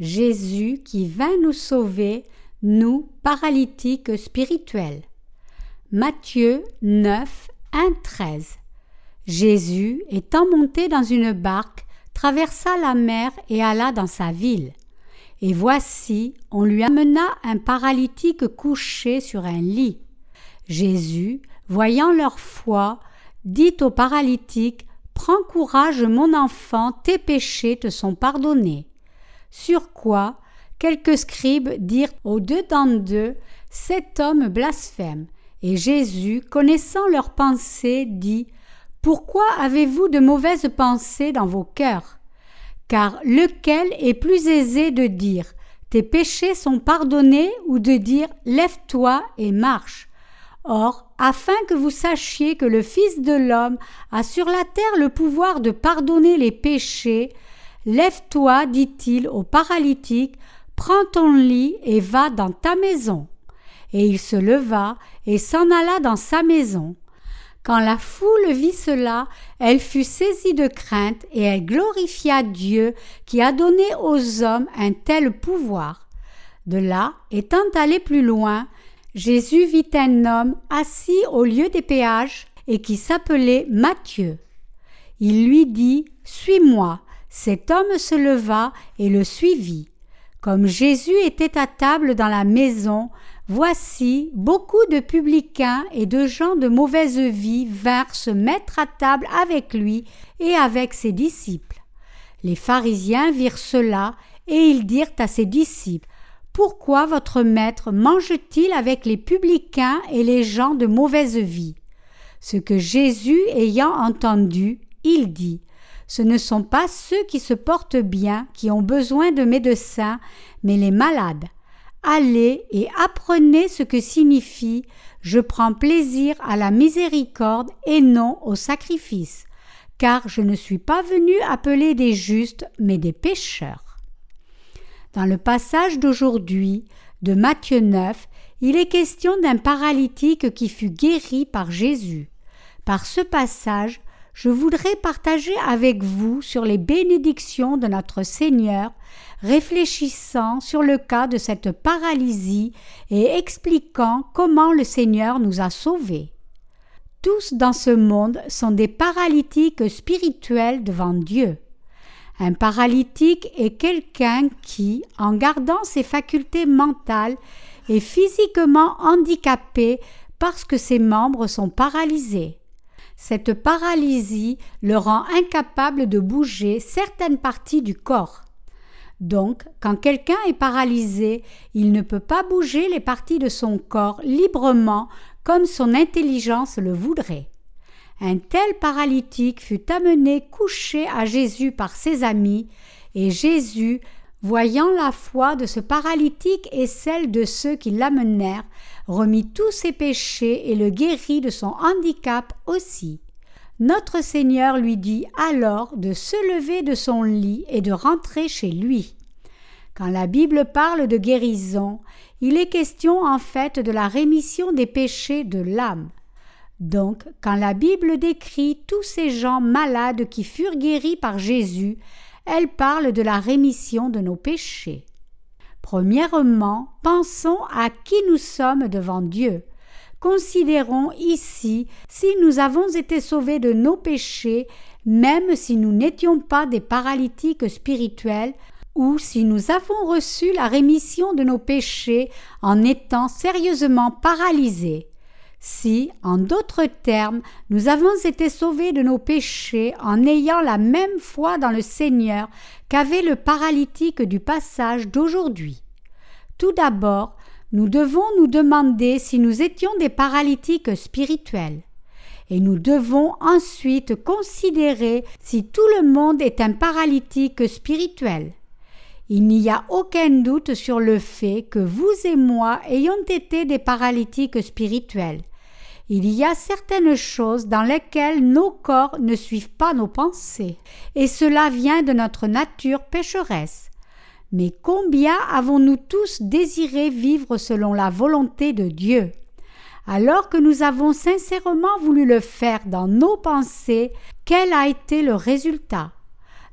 Jésus qui vint nous sauver, nous, paralytiques spirituels. Matthieu 9, 1, 13. Jésus, étant monté dans une barque, traversa la mer et alla dans sa ville. Et voici, on lui amena un paralytique couché sur un lit. Jésus, voyant leur foi, dit au paralytique Prends courage, mon enfant, tes péchés te sont pardonnés. Sur quoi quelques scribes dirent deux d'eux Cet homme blasphème. Et Jésus, connaissant leurs pensées, dit Pourquoi avez-vous de mauvaises pensées dans vos cœurs? Car lequel est plus aisé de dire Tes péchés sont pardonnés ou de dire Lève-toi et marche Or, afin que vous sachiez que le Fils de l'homme a sur la terre le pouvoir de pardonner les péchés, Lève-toi, dit-il au paralytique, prends ton lit et va dans ta maison. Et il se leva et s'en alla dans sa maison. Quand la foule vit cela, elle fut saisie de crainte et elle glorifia Dieu qui a donné aux hommes un tel pouvoir. De là, étant allé plus loin, Jésus vit un homme assis au lieu des péages et qui s'appelait Matthieu. Il lui dit Suis-moi. Cet homme se leva et le suivit. Comme Jésus était à table dans la maison, voici beaucoup de publicains et de gens de mauvaise vie vinrent se mettre à table avec lui et avec ses disciples. Les pharisiens virent cela et ils dirent à ses disciples pourquoi votre maître mange-t-il avec les publicains et les gens de mauvaise vie? Ce que Jésus ayant entendu, il dit Ce ne sont pas ceux qui se portent bien qui ont besoin de médecins, mais les malades. Allez et apprenez ce que signifie Je prends plaisir à la miséricorde et non au sacrifice, car je ne suis pas venu appeler des justes, mais des pécheurs. Dans le passage d'aujourd'hui de Matthieu 9, il est question d'un paralytique qui fut guéri par Jésus. Par ce passage, je voudrais partager avec vous sur les bénédictions de notre Seigneur, réfléchissant sur le cas de cette paralysie et expliquant comment le Seigneur nous a sauvés. Tous dans ce monde sont des paralytiques spirituels devant Dieu. Un paralytique est quelqu'un qui, en gardant ses facultés mentales, est physiquement handicapé parce que ses membres sont paralysés. Cette paralysie le rend incapable de bouger certaines parties du corps. Donc, quand quelqu'un est paralysé, il ne peut pas bouger les parties de son corps librement comme son intelligence le voudrait. Un tel paralytique fut amené couché à Jésus par ses amis, et Jésus, voyant la foi de ce paralytique et celle de ceux qui l'amenèrent, remit tous ses péchés et le guérit de son handicap aussi. Notre Seigneur lui dit alors de se lever de son lit et de rentrer chez lui. Quand la Bible parle de guérison, il est question en fait de la rémission des péchés de l'âme. Donc, quand la Bible décrit tous ces gens malades qui furent guéris par Jésus, elle parle de la rémission de nos péchés. Premièrement, pensons à qui nous sommes devant Dieu. Considérons ici si nous avons été sauvés de nos péchés, même si nous n'étions pas des paralytiques spirituels, ou si nous avons reçu la rémission de nos péchés en étant sérieusement paralysés. Si, en d'autres termes, nous avons été sauvés de nos péchés en ayant la même foi dans le Seigneur qu'avait le paralytique du passage d'aujourd'hui. Tout d'abord, nous devons nous demander si nous étions des paralytiques spirituels. Et nous devons ensuite considérer si tout le monde est un paralytique spirituel. Il n'y a aucun doute sur le fait que vous et moi ayons été des paralytiques spirituels. Il y a certaines choses dans lesquelles nos corps ne suivent pas nos pensées, et cela vient de notre nature pécheresse. Mais combien avons-nous tous désiré vivre selon la volonté de Dieu? Alors que nous avons sincèrement voulu le faire dans nos pensées, quel a été le résultat?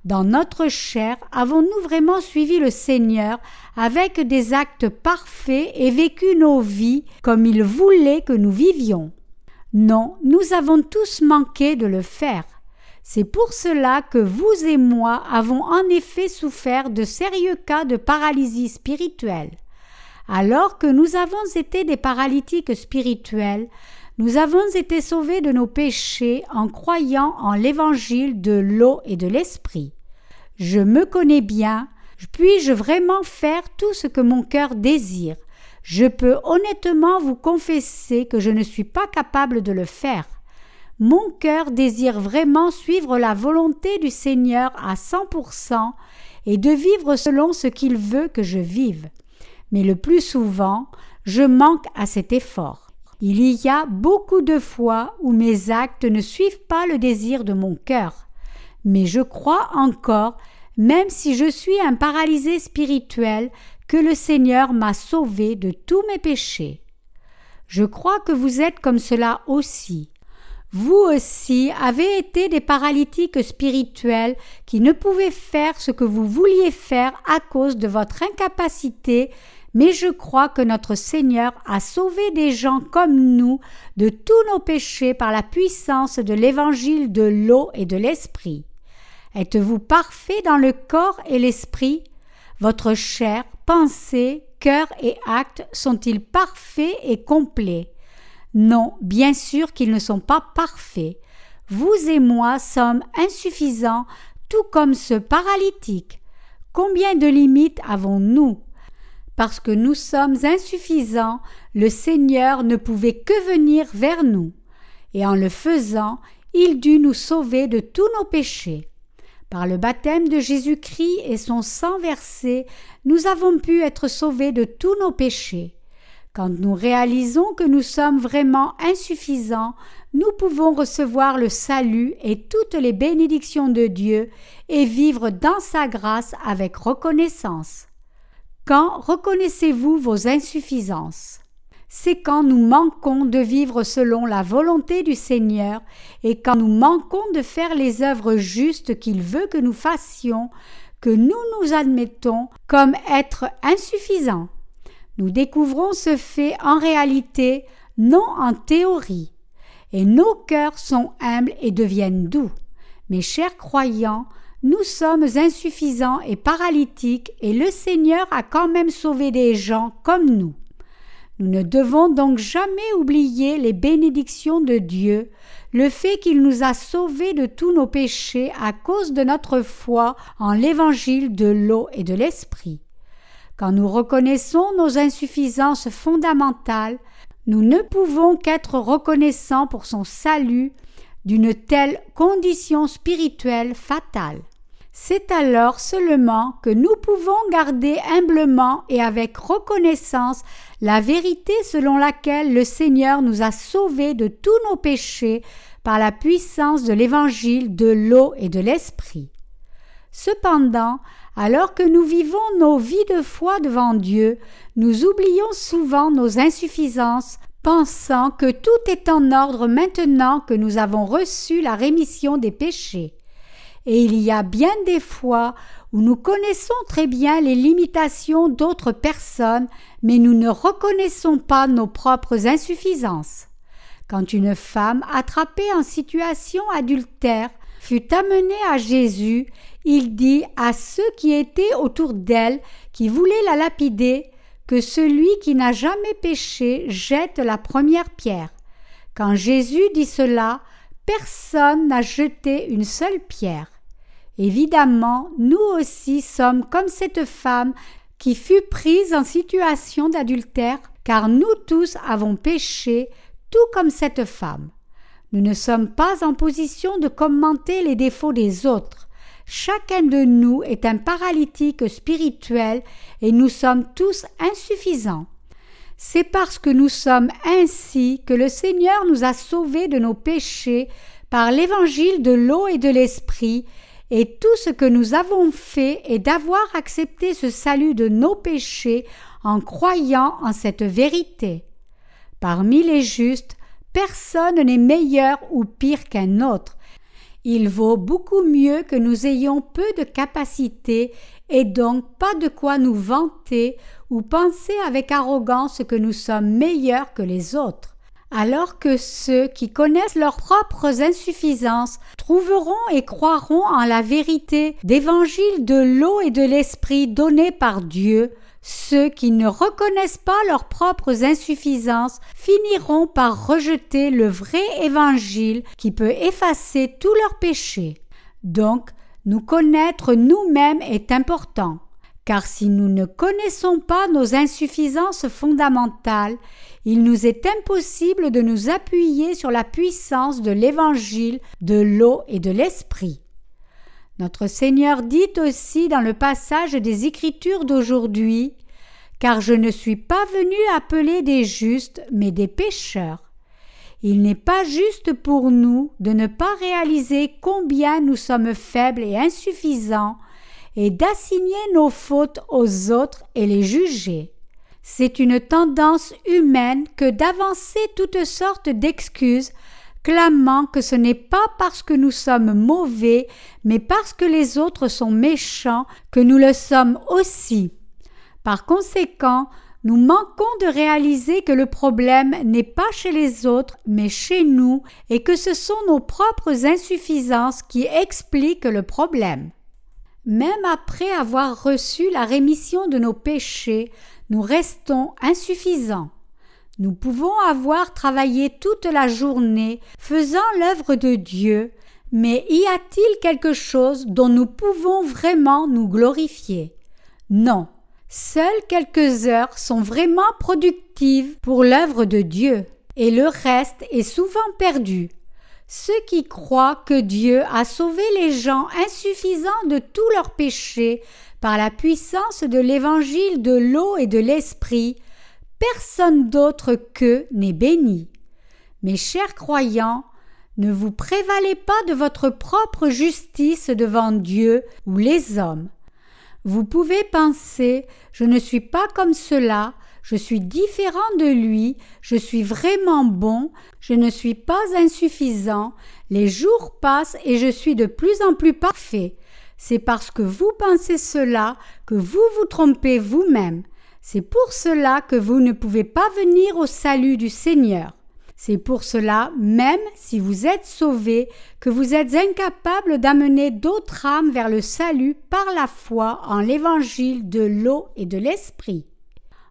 Dans notre chair, avons-nous vraiment suivi le Seigneur avec des actes parfaits et vécu nos vies comme il voulait que nous vivions? Non, nous avons tous manqué de le faire. C'est pour cela que vous et moi avons en effet souffert de sérieux cas de paralysie spirituelle. Alors que nous avons été des paralytiques spirituels, nous avons été sauvés de nos péchés en croyant en l'évangile de l'eau et de l'esprit. Je me connais bien, puis-je vraiment faire tout ce que mon cœur désire? Je peux honnêtement vous confesser que je ne suis pas capable de le faire. Mon cœur désire vraiment suivre la volonté du Seigneur à 100% et de vivre selon ce qu'il veut que je vive. Mais le plus souvent, je manque à cet effort. Il y a beaucoup de fois où mes actes ne suivent pas le désir de mon cœur mais je crois encore, même si je suis un paralysé spirituel, que le Seigneur m'a sauvé de tous mes péchés. Je crois que vous êtes comme cela aussi. Vous aussi avez été des paralytiques spirituels qui ne pouvaient faire ce que vous vouliez faire à cause de votre incapacité, mais je crois que notre Seigneur a sauvé des gens comme nous de tous nos péchés par la puissance de l'évangile de l'eau et de l'esprit. Êtes-vous parfait dans le corps et l'esprit? Votre chair, pensée, cœur et actes sont-ils parfaits et complets? Non, bien sûr qu'ils ne sont pas parfaits. Vous et moi sommes insuffisants, tout comme ce paralytique. Combien de limites avons-nous? Parce que nous sommes insuffisants, le Seigneur ne pouvait que venir vers nous, et en le faisant, il dut nous sauver de tous nos péchés. Par le baptême de Jésus-Christ et son sang versé, nous avons pu être sauvés de tous nos péchés. Quand nous réalisons que nous sommes vraiment insuffisants, nous pouvons recevoir le salut et toutes les bénédictions de Dieu et vivre dans sa grâce avec reconnaissance. Quand reconnaissez-vous vos insuffisances? C'est quand nous manquons de vivre selon la volonté du Seigneur et quand nous manquons de faire les œuvres justes qu'il veut que nous fassions, que nous nous admettons comme être insuffisants. Nous découvrons ce fait en réalité, non en théorie. Et nos cœurs sont humbles et deviennent doux. Mes chers croyants, nous sommes insuffisants et paralytiques et le Seigneur a quand même sauvé des gens comme nous. Nous ne devons donc jamais oublier les bénédictions de Dieu, le fait qu'il nous a sauvés de tous nos péchés à cause de notre foi en l'évangile de l'eau et de l'esprit. Quand nous reconnaissons nos insuffisances fondamentales, nous ne pouvons qu'être reconnaissants pour son salut d'une telle condition spirituelle fatale. C'est alors seulement que nous pouvons garder humblement et avec reconnaissance la vérité selon laquelle le Seigneur nous a sauvés de tous nos péchés par la puissance de l'évangile de l'eau et de l'esprit. Cependant, alors que nous vivons nos vies de foi devant Dieu, nous oublions souvent nos insuffisances, pensant que tout est en ordre maintenant que nous avons reçu la rémission des péchés et il y a bien des fois où nous connaissons très bien les limitations d'autres personnes, mais nous ne reconnaissons pas nos propres insuffisances. Quand une femme attrapée en situation adultère fut amenée à Jésus, il dit à ceux qui étaient autour d'elle, qui voulaient la lapider, que celui qui n'a jamais péché jette la première pierre. Quand Jésus dit cela, personne n'a jeté une seule pierre. Évidemment, nous aussi sommes comme cette femme qui fut prise en situation d'adultère, car nous tous avons péché, tout comme cette femme. Nous ne sommes pas en position de commenter les défauts des autres. Chacun de nous est un paralytique spirituel et nous sommes tous insuffisants. C'est parce que nous sommes ainsi que le Seigneur nous a sauvés de nos péchés par l'évangile de l'eau et de l'esprit et tout ce que nous avons fait est d'avoir accepté ce salut de nos péchés en croyant en cette vérité. Parmi les justes, personne n'est meilleur ou pire qu'un autre. Il vaut beaucoup mieux que nous ayons peu de capacité et donc pas de quoi nous vanter ou penser avec arrogance que nous sommes meilleurs que les autres alors que ceux qui connaissent leurs propres insuffisances trouveront et croiront en la vérité d'évangile de l'eau et de l'esprit donné par Dieu, ceux qui ne reconnaissent pas leurs propres insuffisances finiront par rejeter le vrai évangile qui peut effacer tous leurs péchés. Donc, nous connaître nous-mêmes est important, car si nous ne connaissons pas nos insuffisances fondamentales, il nous est impossible de nous appuyer sur la puissance de l'Évangile, de l'eau et de l'Esprit. Notre Seigneur dit aussi dans le passage des Écritures d'aujourd'hui Car je ne suis pas venu appeler des justes, mais des pécheurs. Il n'est pas juste pour nous de ne pas réaliser combien nous sommes faibles et insuffisants, et d'assigner nos fautes aux autres et les juger. C'est une tendance humaine que d'avancer toutes sortes d'excuses, clamant que ce n'est pas parce que nous sommes mauvais, mais parce que les autres sont méchants que nous le sommes aussi. Par conséquent, nous manquons de réaliser que le problème n'est pas chez les autres, mais chez nous, et que ce sont nos propres insuffisances qui expliquent le problème. Même après avoir reçu la rémission de nos péchés, nous restons insuffisants. Nous pouvons avoir travaillé toute la journée faisant l'œuvre de Dieu, mais y a-t-il quelque chose dont nous pouvons vraiment nous glorifier? Non. Seules quelques heures sont vraiment productives pour l'œuvre de Dieu, et le reste est souvent perdu. Ceux qui croient que Dieu a sauvé les gens insuffisants de tous leurs péchés par la puissance de l'évangile de l'eau et de l'esprit, personne d'autre qu'eux n'est béni. Mes chers croyants, ne vous prévalez pas de votre propre justice devant Dieu ou les hommes. Vous pouvez penser Je ne suis pas comme cela, je suis différent de lui, je suis vraiment bon, je ne suis pas insuffisant, les jours passent et je suis de plus en plus parfait. C'est parce que vous pensez cela que vous vous trompez vous-même. C'est pour cela que vous ne pouvez pas venir au salut du Seigneur. C'est pour cela, même si vous êtes sauvés, que vous êtes incapables d'amener d'autres âmes vers le salut par la foi en l'évangile de l'eau et de l'esprit.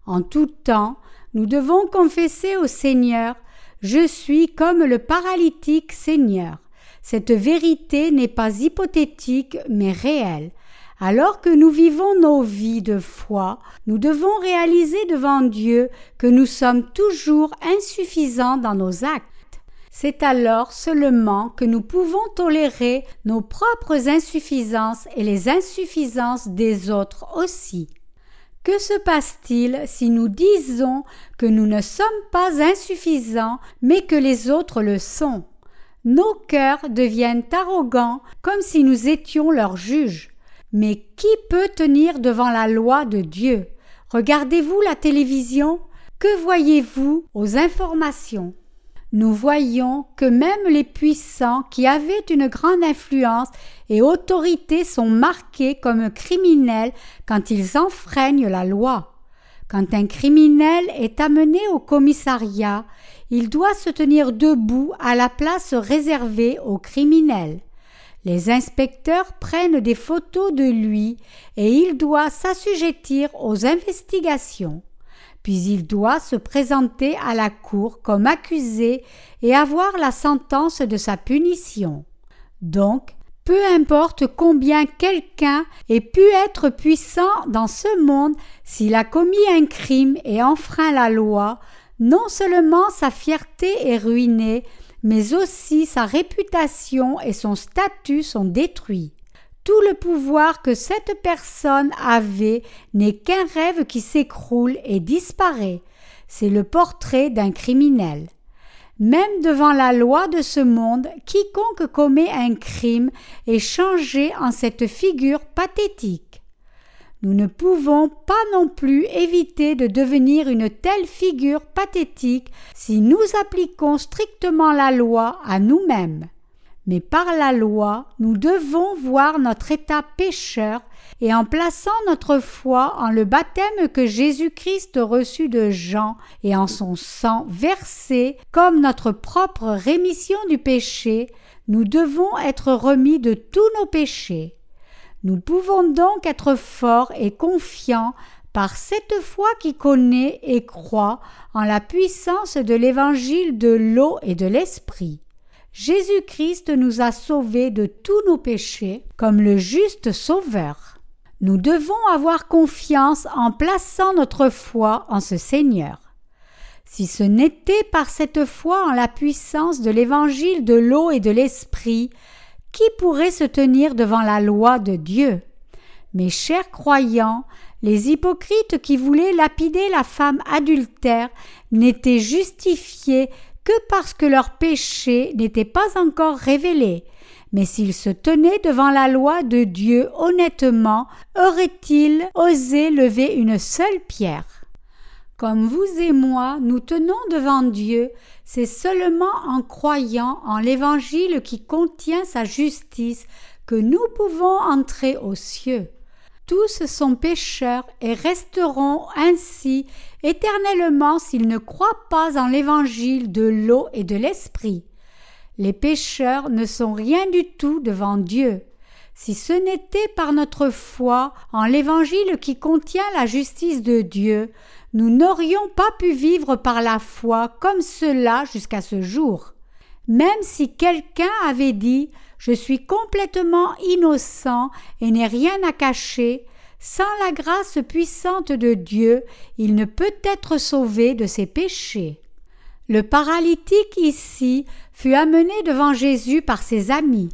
En tout temps, nous devons confesser au Seigneur Je suis comme le paralytique Seigneur. Cette vérité n'est pas hypothétique mais réelle. Alors que nous vivons nos vies de foi, nous devons réaliser devant Dieu que nous sommes toujours insuffisants dans nos actes. C'est alors seulement que nous pouvons tolérer nos propres insuffisances et les insuffisances des autres aussi. Que se passe-t-il si nous disons que nous ne sommes pas insuffisants mais que les autres le sont? Nos cœurs deviennent arrogants comme si nous étions leurs juges. Mais qui peut tenir devant la loi de Dieu? Regardez-vous la télévision? Que voyez-vous aux informations? Nous voyons que même les puissants qui avaient une grande influence et autorité sont marqués comme criminels quand ils enfreignent la loi. Quand un criminel est amené au commissariat, il doit se tenir debout à la place réservée aux criminels. Les inspecteurs prennent des photos de lui et il doit s'assujettir aux investigations. Puis il doit se présenter à la cour comme accusé et avoir la sentence de sa punition. Donc, peu importe combien quelqu'un ait pu être puissant dans ce monde, s'il a commis un crime et enfreint la loi, non seulement sa fierté est ruinée, mais aussi sa réputation et son statut sont détruits. Tout le pouvoir que cette personne avait n'est qu'un rêve qui s'écroule et disparaît. C'est le portrait d'un criminel. Même devant la loi de ce monde, quiconque commet un crime est changé en cette figure pathétique. Nous ne pouvons pas non plus éviter de devenir une telle figure pathétique si nous appliquons strictement la loi à nous-mêmes. Mais par la loi, nous devons voir notre état pécheur et en plaçant notre foi en le baptême que Jésus-Christ reçut de Jean et en son sang versé comme notre propre rémission du péché, nous devons être remis de tous nos péchés. Nous pouvons donc être forts et confiants par cette foi qui connaît et croit en la puissance de l'évangile de l'eau et de l'esprit. Jésus-Christ nous a sauvés de tous nos péchés comme le juste Sauveur. Nous devons avoir confiance en plaçant notre foi en ce Seigneur. Si ce n'était par cette foi en la puissance de l'évangile de l'eau et de l'esprit, qui pourrait se tenir devant la loi de Dieu? Mes chers croyants, les hypocrites qui voulaient lapider la femme adultère n'étaient justifiés que parce que leur péché n'était pas encore révélé. Mais s'ils se tenaient devant la loi de Dieu honnêtement, auraient-ils osé lever une seule pierre? Comme vous et moi, nous tenons devant Dieu, c'est seulement en croyant en l'Évangile qui contient sa justice que nous pouvons entrer aux cieux. Tous sont pécheurs et resteront ainsi éternellement s'ils ne croient pas en l'évangile de l'eau et de l'esprit. Les pécheurs ne sont rien du tout devant Dieu. Si ce n'était par notre foi en l'évangile qui contient la justice de Dieu, nous n'aurions pas pu vivre par la foi comme cela jusqu'à ce jour. Même si quelqu'un avait dit je suis complètement innocent et n'ai rien à cacher. Sans la grâce puissante de Dieu, il ne peut être sauvé de ses péchés. Le paralytique ici fut amené devant Jésus par ses amis.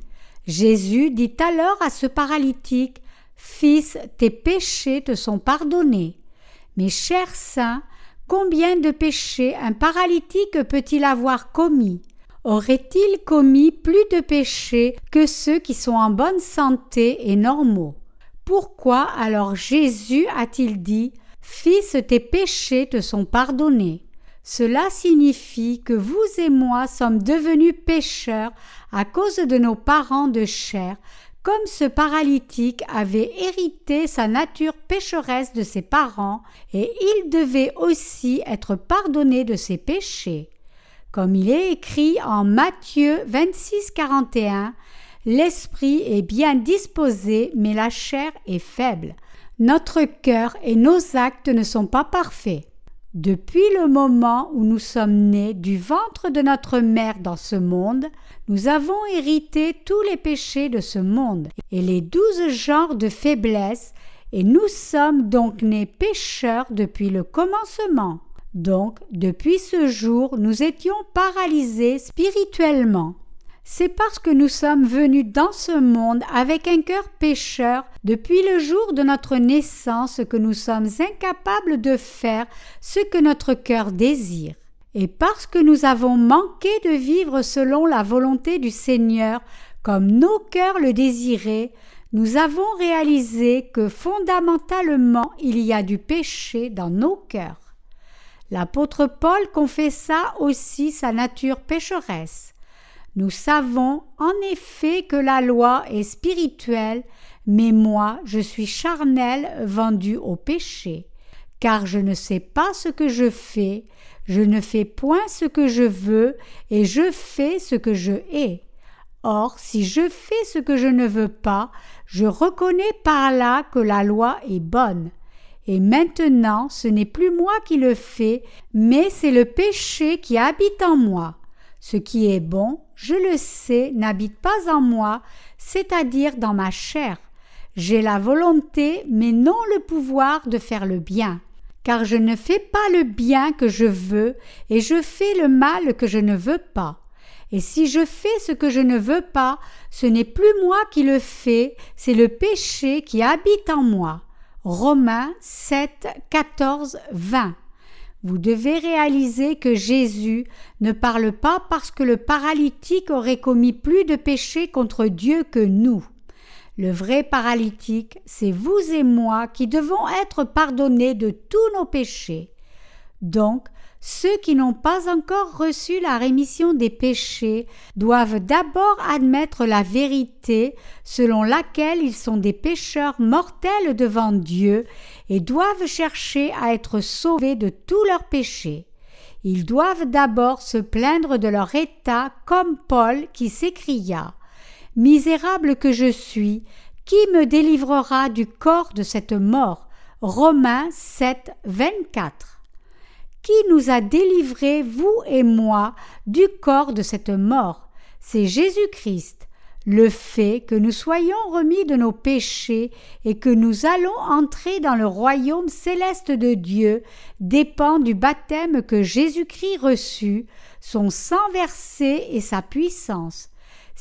Jésus dit alors à ce paralytique Fils, tes péchés te sont pardonnés. Mes chers saints, combien de péchés un paralytique peut-il avoir commis? Aurait-il commis plus de péchés que ceux qui sont en bonne santé et normaux? Pourquoi alors Jésus a-t-il dit Fils, tes péchés te sont pardonnés Cela signifie que vous et moi sommes devenus pécheurs à cause de nos parents de chair, comme ce paralytique avait hérité sa nature pécheresse de ses parents, et il devait aussi être pardonné de ses péchés. Comme il est écrit en Matthieu 26, 41, L'esprit est bien disposé, mais la chair est faible. Notre cœur et nos actes ne sont pas parfaits. Depuis le moment où nous sommes nés du ventre de notre mère dans ce monde, nous avons hérité tous les péchés de ce monde et les douze genres de faiblesse, et nous sommes donc nés pécheurs depuis le commencement. Donc, depuis ce jour, nous étions paralysés spirituellement. C'est parce que nous sommes venus dans ce monde avec un cœur pécheur depuis le jour de notre naissance que nous sommes incapables de faire ce que notre cœur désire. Et parce que nous avons manqué de vivre selon la volonté du Seigneur comme nos cœurs le désiraient, nous avons réalisé que fondamentalement il y a du péché dans nos cœurs. L'apôtre Paul confessa aussi sa nature pécheresse. Nous savons en effet que la loi est spirituelle, mais moi je suis charnel vendu au péché. Car je ne sais pas ce que je fais, je ne fais point ce que je veux, et je fais ce que je hais. Or, si je fais ce que je ne veux pas, je reconnais par là que la loi est bonne. Et maintenant ce n'est plus moi qui le fais, mais c'est le péché qui habite en moi. Ce qui est bon, je le sais, n'habite pas en moi, c'est-à-dire dans ma chair. J'ai la volonté, mais non le pouvoir de faire le bien. Car je ne fais pas le bien que je veux, et je fais le mal que je ne veux pas. Et si je fais ce que je ne veux pas, ce n'est plus moi qui le fais, c'est le péché qui habite en moi. Romains 7, 14, 20. Vous devez réaliser que Jésus ne parle pas parce que le paralytique aurait commis plus de péchés contre Dieu que nous. Le vrai paralytique, c'est vous et moi qui devons être pardonnés de tous nos péchés. Donc, ceux qui n'ont pas encore reçu la rémission des péchés doivent d'abord admettre la vérité selon laquelle ils sont des pécheurs mortels devant Dieu et doivent chercher à être sauvés de tous leurs péchés. Ils doivent d'abord se plaindre de leur état comme Paul qui s'écria Misérable que je suis, qui me délivrera du corps de cette mort Romains 7, 24. Qui nous a délivrés, vous et moi, du corps de cette mort? C'est Jésus-Christ. Le fait que nous soyons remis de nos péchés et que nous allons entrer dans le royaume céleste de Dieu dépend du baptême que Jésus-Christ reçut, son sang versé et sa puissance.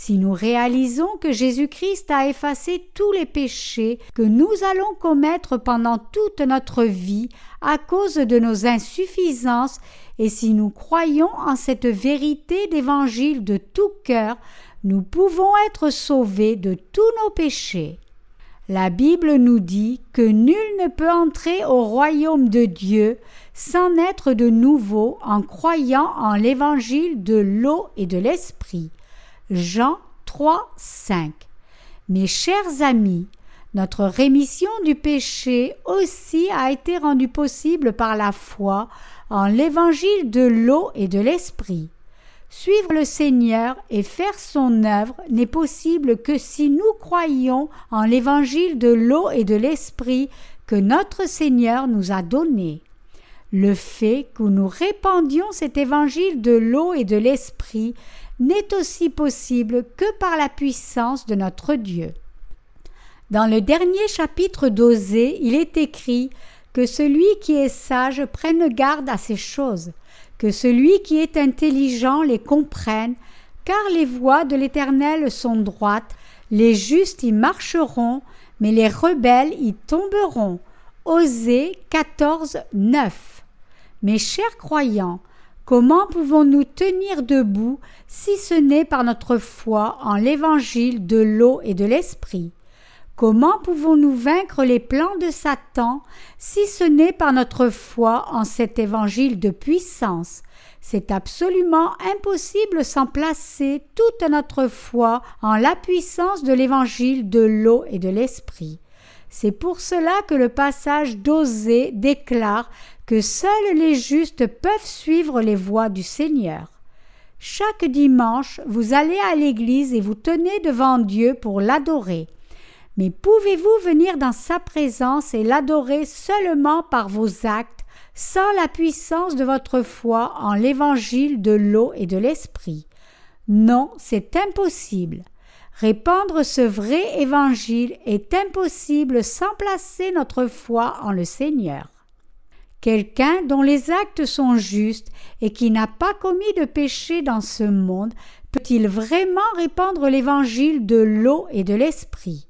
Si nous réalisons que Jésus-Christ a effacé tous les péchés que nous allons commettre pendant toute notre vie à cause de nos insuffisances, et si nous croyons en cette vérité d'évangile de tout cœur, nous pouvons être sauvés de tous nos péchés. La Bible nous dit que nul ne peut entrer au royaume de Dieu sans naître de nouveau en croyant en l'évangile de l'eau et de l'esprit. Jean 3, 5. Mes chers amis, notre rémission du péché aussi a été rendue possible par la foi en l'évangile de l'eau et de l'esprit. Suivre le Seigneur et faire son œuvre n'est possible que si nous croyons en l'évangile de l'eau et de l'esprit que notre Seigneur nous a donné. Le fait que nous répandions cet évangile de l'eau et de l'esprit n'est aussi possible que par la puissance de notre Dieu. Dans le dernier chapitre d'Osée, il est écrit que celui qui est sage prenne garde à ces choses, que celui qui est intelligent les comprenne, car les voies de l'Éternel sont droites, les justes y marcheront, mais les rebelles y tomberont. Osée 14, 9. Mes chers croyants, Comment pouvons-nous tenir debout si ce n'est par notre foi en l'évangile de l'eau et de l'esprit? Comment pouvons-nous vaincre les plans de Satan si ce n'est par notre foi en cet évangile de puissance? C'est absolument impossible sans placer toute notre foi en la puissance de l'évangile de l'eau et de l'esprit. C'est pour cela que le passage d'Osée déclare que seuls les justes peuvent suivre les voies du Seigneur. Chaque dimanche, vous allez à l'église et vous tenez devant Dieu pour l'adorer. Mais pouvez-vous venir dans sa présence et l'adorer seulement par vos actes, sans la puissance de votre foi en l'évangile de l'eau et de l'esprit? Non, c'est impossible. Répandre ce vrai évangile est impossible sans placer notre foi en le Seigneur. Quelqu'un dont les actes sont justes et qui n'a pas commis de péché dans ce monde peut-il vraiment répandre l'évangile de l'eau et de l'esprit?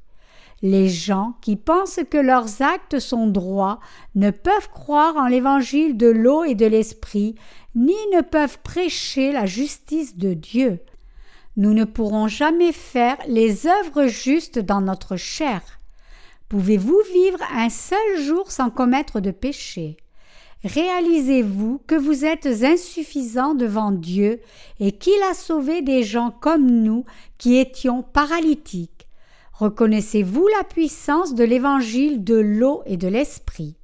Les gens qui pensent que leurs actes sont droits ne peuvent croire en l'évangile de l'eau et de l'esprit, ni ne peuvent prêcher la justice de Dieu. Nous ne pourrons jamais faire les œuvres justes dans notre chair. Pouvez-vous vivre un seul jour sans commettre de péché? Réalisez-vous que vous êtes insuffisant devant Dieu et qu'il a sauvé des gens comme nous qui étions paralytiques. Reconnaissez-vous la puissance de l'évangile de l'eau et de l'esprit?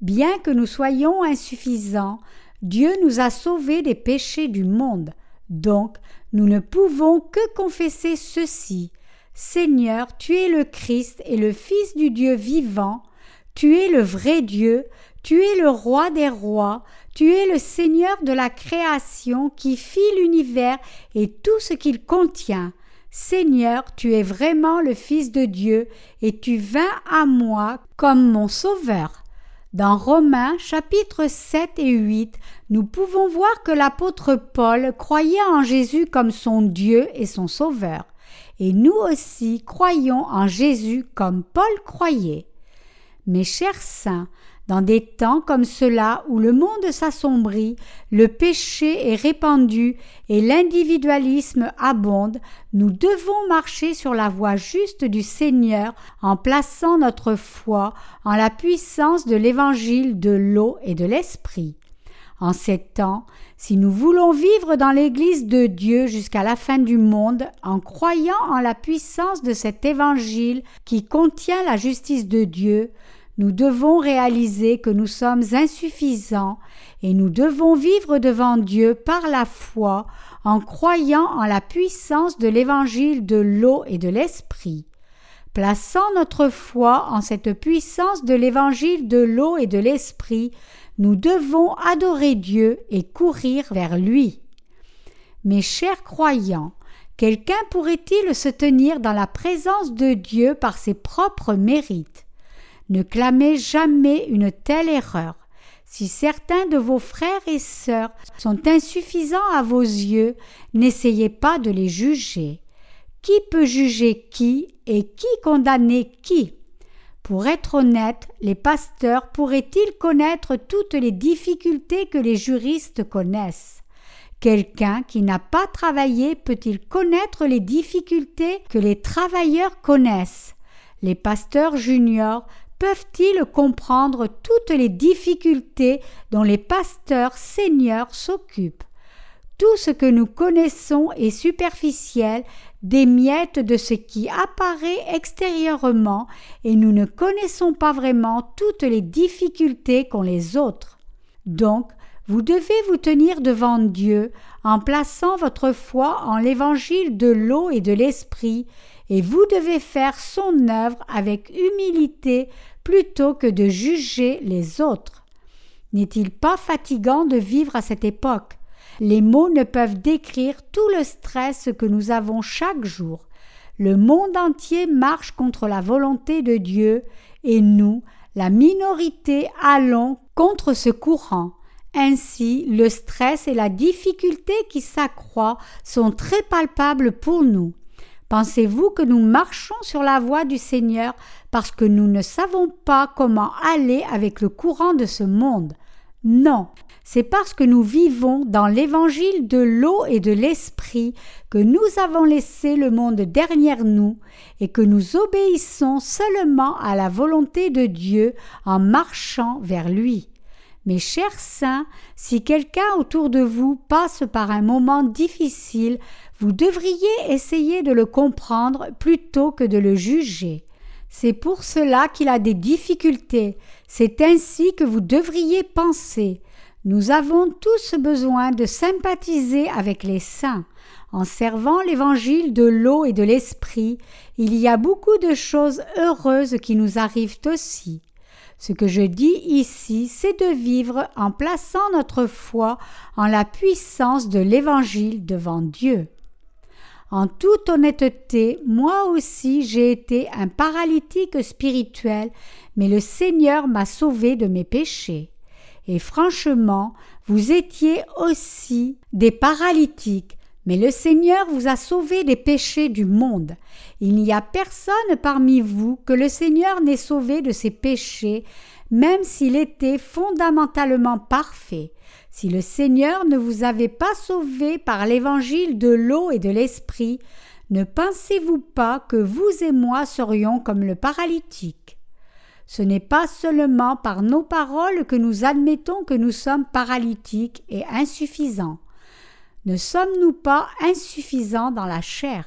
Bien que nous soyons insuffisants, Dieu nous a sauvés des péchés du monde. Donc, nous ne pouvons que confesser ceci. Seigneur, tu es le Christ et le Fils du Dieu vivant, tu es le vrai Dieu, tu es le roi des rois, tu es le Seigneur de la création qui fit l'univers et tout ce qu'il contient. Seigneur, tu es vraiment le Fils de Dieu, et tu vins à moi comme mon Sauveur. Dans Romains chapitre 7 et 8, nous pouvons voir que l'apôtre Paul croyait en Jésus comme son Dieu et son Sauveur. Et nous aussi croyons en Jésus comme Paul croyait. Mes chers saints, dans des temps comme cela où le monde s'assombrit, le péché est répandu et l'individualisme abonde, nous devons marcher sur la voie juste du Seigneur en plaçant notre foi en la puissance de l'évangile de l'eau et de l'esprit. En ces temps, si nous voulons vivre dans l'Église de Dieu jusqu'à la fin du monde en croyant en la puissance de cet évangile qui contient la justice de Dieu, nous devons réaliser que nous sommes insuffisants et nous devons vivre devant Dieu par la foi en croyant en la puissance de l'évangile de l'eau et de l'esprit. Plaçant notre foi en cette puissance de l'évangile de l'eau et de l'esprit, nous devons adorer Dieu et courir vers lui. Mes chers croyants, quelqu'un pourrait-il se tenir dans la présence de Dieu par ses propres mérites? Ne clamez jamais une telle erreur. Si certains de vos frères et sœurs sont insuffisants à vos yeux, n'essayez pas de les juger. Qui peut juger qui et qui condamner qui? Pour être honnête, les pasteurs pourraient-ils connaître toutes les difficultés que les juristes connaissent? Quelqu'un qui n'a pas travaillé peut-il connaître les difficultés que les travailleurs connaissent? Les pasteurs juniors peuvent-ils comprendre toutes les difficultés dont les pasteurs seigneurs s'occupent? Tout ce que nous connaissons est superficiel, des miettes de ce qui apparaît extérieurement, et nous ne connaissons pas vraiment toutes les difficultés qu'ont les autres. Donc, vous devez vous tenir devant Dieu en plaçant votre foi en l'évangile de l'eau et de l'esprit, et vous devez faire son œuvre avec humilité plutôt que de juger les autres. N'est-il pas fatigant de vivre à cette époque? Les mots ne peuvent décrire tout le stress que nous avons chaque jour. Le monde entier marche contre la volonté de Dieu et nous, la minorité, allons contre ce courant. Ainsi, le stress et la difficulté qui s'accroît sont très palpables pour nous. Pensez-vous que nous marchons sur la voie du Seigneur parce que nous ne savons pas comment aller avec le courant de ce monde? Non, c'est parce que nous vivons dans l'évangile de l'eau et de l'esprit que nous avons laissé le monde derrière nous et que nous obéissons seulement à la volonté de Dieu en marchant vers lui. Mes chers saints, si quelqu'un autour de vous passe par un moment difficile, vous devriez essayer de le comprendre plutôt que de le juger. C'est pour cela qu'il a des difficultés. C'est ainsi que vous devriez penser. Nous avons tous besoin de sympathiser avec les saints. En servant l'évangile de l'eau et de l'esprit, il y a beaucoup de choses heureuses qui nous arrivent aussi. Ce que je dis ici, c'est de vivre en plaçant notre foi en la puissance de l'Évangile devant Dieu. En toute honnêteté, moi aussi j'ai été un paralytique spirituel, mais le Seigneur m'a sauvé de mes péchés. Et franchement, vous étiez aussi des paralytiques, mais le Seigneur vous a sauvé des péchés du monde. Il n'y a personne parmi vous que le Seigneur n'ait sauvé de ses péchés, même s'il était fondamentalement parfait. Si le Seigneur ne vous avait pas sauvé par l'évangile de l'eau et de l'esprit, ne pensez-vous pas que vous et moi serions comme le paralytique? Ce n'est pas seulement par nos paroles que nous admettons que nous sommes paralytiques et insuffisants. Ne sommes-nous pas insuffisants dans la chair?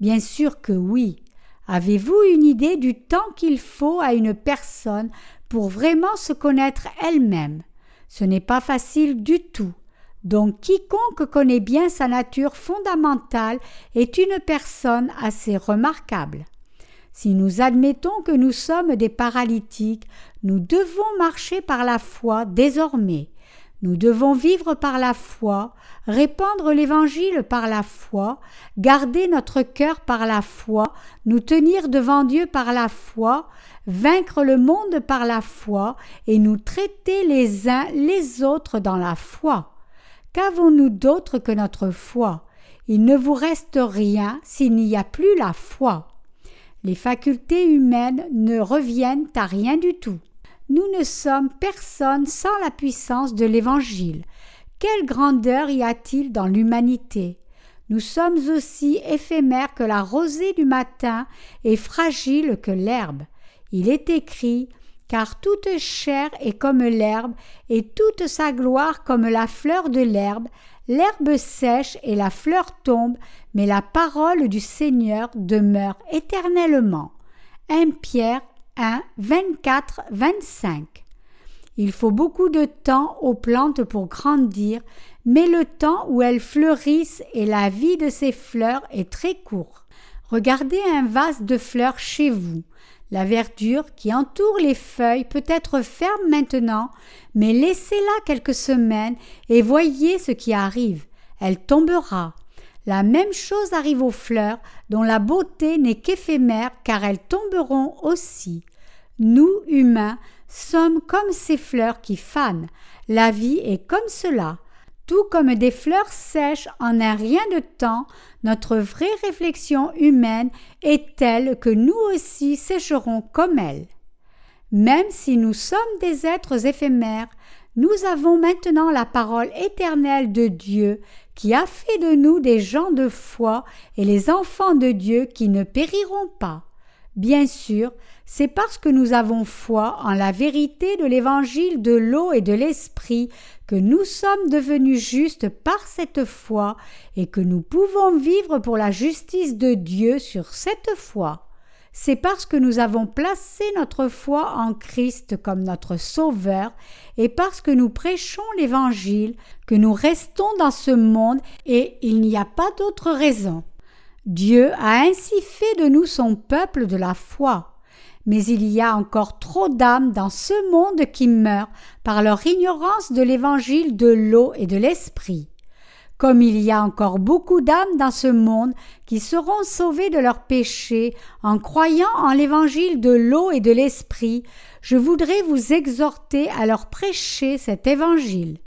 Bien sûr que oui. Avez-vous une idée du temps qu'il faut à une personne pour vraiment se connaître elle-même Ce n'est pas facile du tout. Donc quiconque connaît bien sa nature fondamentale est une personne assez remarquable. Si nous admettons que nous sommes des paralytiques, nous devons marcher par la foi désormais. Nous devons vivre par la foi, répandre l'Évangile par la foi, garder notre cœur par la foi, nous tenir devant Dieu par la foi, vaincre le monde par la foi et nous traiter les uns les autres dans la foi. Qu'avons-nous d'autre que notre foi? Il ne vous reste rien s'il n'y a plus la foi. Les facultés humaines ne reviennent à rien du tout. Nous ne sommes personne sans la puissance de l'Évangile. Quelle grandeur y a-t-il dans l'humanité? Nous sommes aussi éphémères que la rosée du matin et fragiles que l'herbe. Il est écrit car toute chair est comme l'herbe, et toute sa gloire comme la fleur de l'herbe. L'herbe sèche et la fleur tombe, mais la parole du Seigneur demeure éternellement. 1 Pierre 1, 24, 25. Il faut beaucoup de temps aux plantes pour grandir, mais le temps où elles fleurissent et la vie de ces fleurs est très court. Regardez un vase de fleurs chez vous. La verdure qui entoure les feuilles peut être ferme maintenant, mais laissez-la quelques semaines et voyez ce qui arrive. Elle tombera. La même chose arrive aux fleurs, dont la beauté n'est qu'éphémère, car elles tomberont aussi. Nous, humains, sommes comme ces fleurs qui fanent. La vie est comme cela. Tout comme des fleurs sèches en un rien de temps, notre vraie réflexion humaine est telle que nous aussi sécherons comme elle. Même si nous sommes des êtres éphémères, nous avons maintenant la parole éternelle de Dieu qui a fait de nous des gens de foi et les enfants de Dieu qui ne périront pas. Bien sûr, c'est parce que nous avons foi en la vérité de l'évangile de l'eau et de l'esprit que nous sommes devenus justes par cette foi et que nous pouvons vivre pour la justice de Dieu sur cette foi. C'est parce que nous avons placé notre foi en Christ comme notre Sauveur et parce que nous prêchons l'Évangile que nous restons dans ce monde et il n'y a pas d'autre raison. Dieu a ainsi fait de nous son peuple de la foi. Mais il y a encore trop d'âmes dans ce monde qui meurent par leur ignorance de l'évangile de l'eau et de l'esprit. Comme il y a encore beaucoup d'âmes dans ce monde qui seront sauvées de leurs péchés en croyant en l'évangile de l'eau et de l'esprit, je voudrais vous exhorter à leur prêcher cet évangile.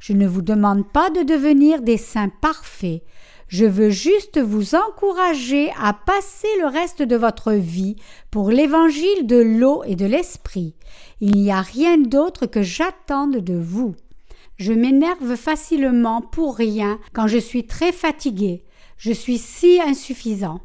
Je ne vous demande pas de devenir des saints parfaits, je veux juste vous encourager à passer le reste de votre vie pour l'évangile de l'eau et de l'esprit. Il n'y a rien d'autre que j'attende de vous. Je m'énerve facilement pour rien quand je suis très fatigué. Je suis si insuffisant.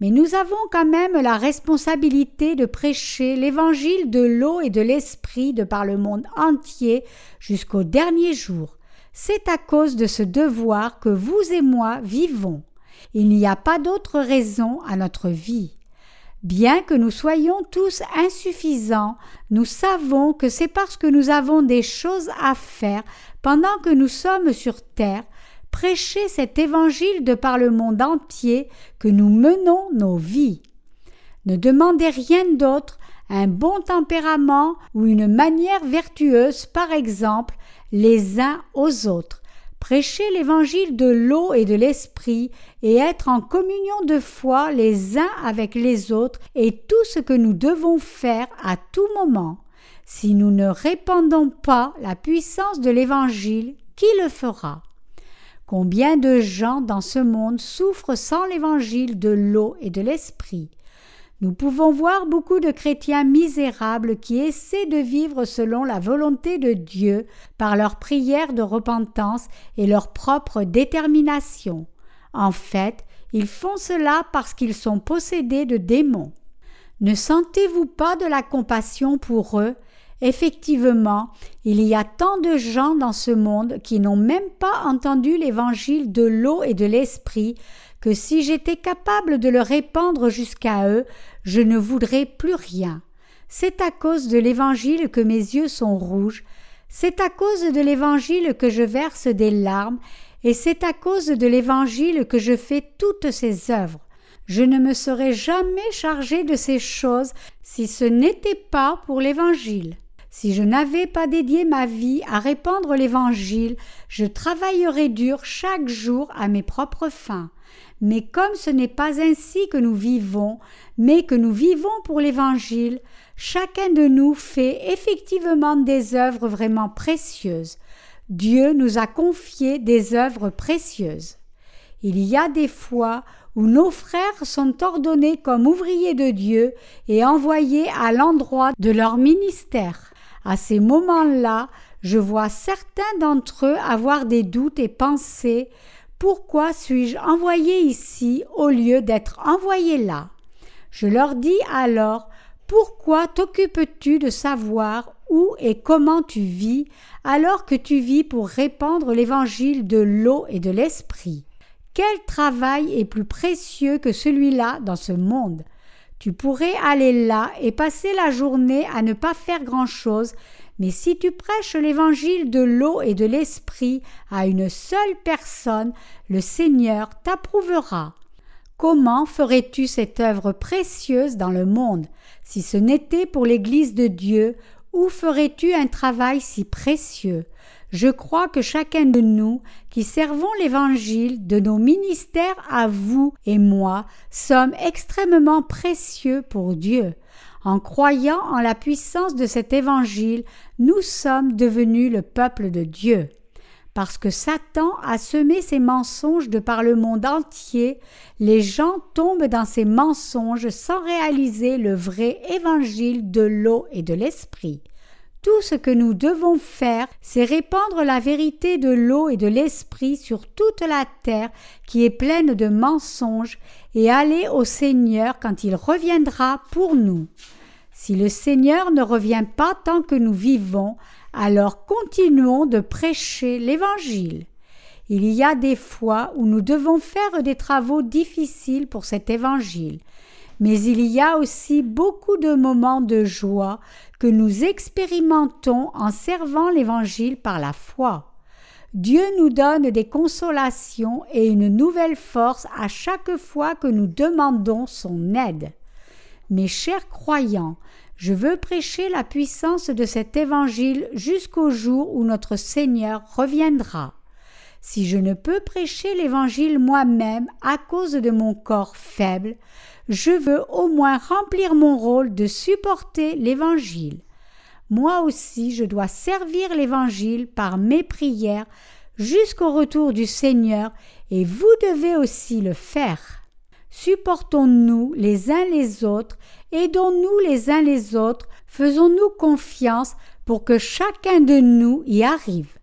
Mais nous avons quand même la responsabilité de prêcher l'évangile de l'eau et de l'esprit de par le monde entier jusqu'au dernier jour. C'est à cause de ce devoir que vous et moi vivons. Il n'y a pas d'autre raison à notre vie. Bien que nous soyons tous insuffisants, nous savons que c'est parce que nous avons des choses à faire pendant que nous sommes sur terre, prêcher cet évangile de par le monde entier que nous menons nos vies. Ne demandez rien d'autre, un bon tempérament ou une manière vertueuse, par exemple, les uns aux autres, prêcher l'évangile de l'eau et de l'esprit, et être en communion de foi les uns avec les autres est tout ce que nous devons faire à tout moment. Si nous ne répandons pas la puissance de l'évangile, qui le fera? Combien de gens dans ce monde souffrent sans l'évangile de l'eau et de l'esprit? Nous pouvons voir beaucoup de chrétiens misérables qui essaient de vivre selon la volonté de Dieu par leur prière de repentance et leur propre détermination. En fait, ils font cela parce qu'ils sont possédés de démons. Ne sentez-vous pas de la compassion pour eux? Effectivement, il y a tant de gens dans ce monde qui n'ont même pas entendu l'évangile de l'eau et de l'esprit que si j'étais capable de le répandre jusqu'à eux, je ne voudrais plus rien. C'est à cause de l'Évangile que mes yeux sont rouges, c'est à cause de l'Évangile que je verse des larmes, et c'est à cause de l'Évangile que je fais toutes ces œuvres. Je ne me serais jamais chargé de ces choses si ce n'était pas pour l'Évangile. Si je n'avais pas dédié ma vie à répandre l'Évangile, je travaillerais dur chaque jour à mes propres fins. Mais comme ce n'est pas ainsi que nous vivons, mais que nous vivons pour l'Évangile, chacun de nous fait effectivement des œuvres vraiment précieuses. Dieu nous a confié des œuvres précieuses. Il y a des fois où nos frères sont ordonnés comme ouvriers de Dieu et envoyés à l'endroit de leur ministère. À ces moments-là, je vois certains d'entre eux avoir des doutes et penser pourquoi suis-je envoyé ici au lieu d'être envoyé là? Je leur dis alors pourquoi t'occupes-tu de savoir où et comment tu vis alors que tu vis pour répandre l'évangile de l'eau et de l'esprit? Quel travail est plus précieux que celui-là dans ce monde? Tu pourrais aller là et passer la journée à ne pas faire grand-chose, mais si tu prêches l'évangile de l'eau et de l'esprit à une seule personne, le Seigneur t'approuvera. Comment ferais-tu cette œuvre précieuse dans le monde? Si ce n'était pour l'Église de Dieu, où ferais-tu un travail si précieux? Je crois que chacun de nous, qui servons l'Évangile de nos ministères à vous et moi, sommes extrêmement précieux pour Dieu. En croyant en la puissance de cet Évangile, nous sommes devenus le peuple de Dieu parce que Satan a semé ses mensonges de par le monde entier, les gens tombent dans ces mensonges sans réaliser le vrai évangile de l'eau et de l'esprit. Tout ce que nous devons faire, c'est répandre la vérité de l'eau et de l'esprit sur toute la terre qui est pleine de mensonges et aller au Seigneur quand il reviendra pour nous. Si le Seigneur ne revient pas tant que nous vivons, alors continuons de prêcher l'Évangile. Il y a des fois où nous devons faire des travaux difficiles pour cet Évangile, mais il y a aussi beaucoup de moments de joie que nous expérimentons en servant l'Évangile par la foi. Dieu nous donne des consolations et une nouvelle force à chaque fois que nous demandons son aide. Mes chers croyants, je veux prêcher la puissance de cet évangile jusqu'au jour où notre Seigneur reviendra. Si je ne peux prêcher l'évangile moi-même à cause de mon corps faible, je veux au moins remplir mon rôle de supporter l'évangile. Moi aussi je dois servir l'évangile par mes prières jusqu'au retour du Seigneur, et vous devez aussi le faire. Supportons-nous les uns les autres Aidons-nous les uns les autres, faisons-nous confiance pour que chacun de nous y arrive.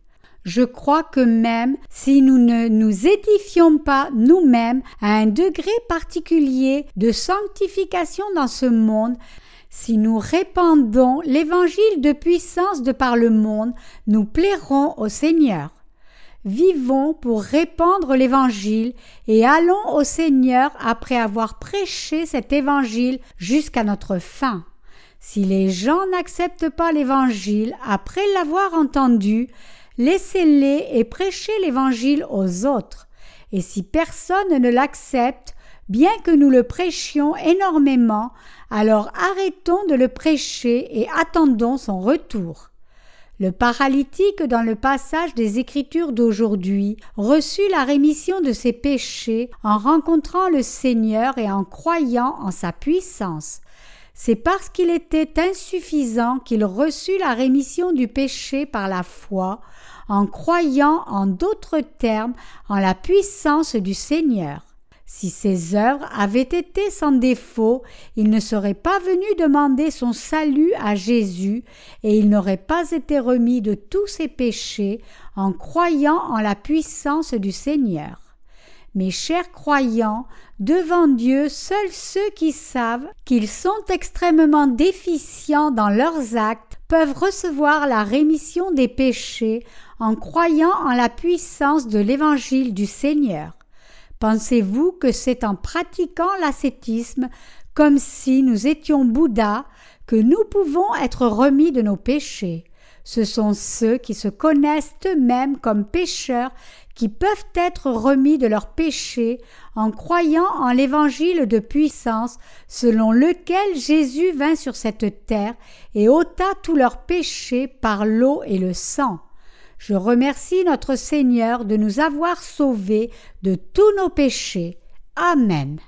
Je crois que même si nous ne nous édifions pas nous-mêmes à un degré particulier de sanctification dans ce monde, si nous répandons l'évangile de puissance de par le monde, nous plairons au Seigneur. Vivons pour répandre l'Évangile et allons au Seigneur après avoir prêché cet Évangile jusqu'à notre fin. Si les gens n'acceptent pas l'Évangile après l'avoir entendu, laissez-les et prêchez l'Évangile aux autres. Et si personne ne l'accepte, bien que nous le prêchions énormément, alors arrêtons de le prêcher et attendons son retour. Le paralytique dans le passage des Écritures d'aujourd'hui reçut la rémission de ses péchés en rencontrant le Seigneur et en croyant en sa puissance. C'est parce qu'il était insuffisant qu'il reçut la rémission du péché par la foi, en croyant en d'autres termes en la puissance du Seigneur. Si ses œuvres avaient été sans défaut, il ne serait pas venu demander son salut à Jésus, et il n'aurait pas été remis de tous ses péchés en croyant en la puissance du Seigneur. Mes chers croyants, devant Dieu, seuls ceux qui savent qu'ils sont extrêmement déficients dans leurs actes peuvent recevoir la rémission des péchés en croyant en la puissance de l'Évangile du Seigneur. Pensez-vous que c'est en pratiquant l'ascétisme, comme si nous étions Bouddha, que nous pouvons être remis de nos péchés? Ce sont ceux qui se connaissent eux-mêmes comme pécheurs qui peuvent être remis de leurs péchés en croyant en l'évangile de puissance selon lequel Jésus vint sur cette terre et ôta tous leurs péchés par l'eau et le sang. Je remercie notre Seigneur de nous avoir sauvés de tous nos péchés. Amen.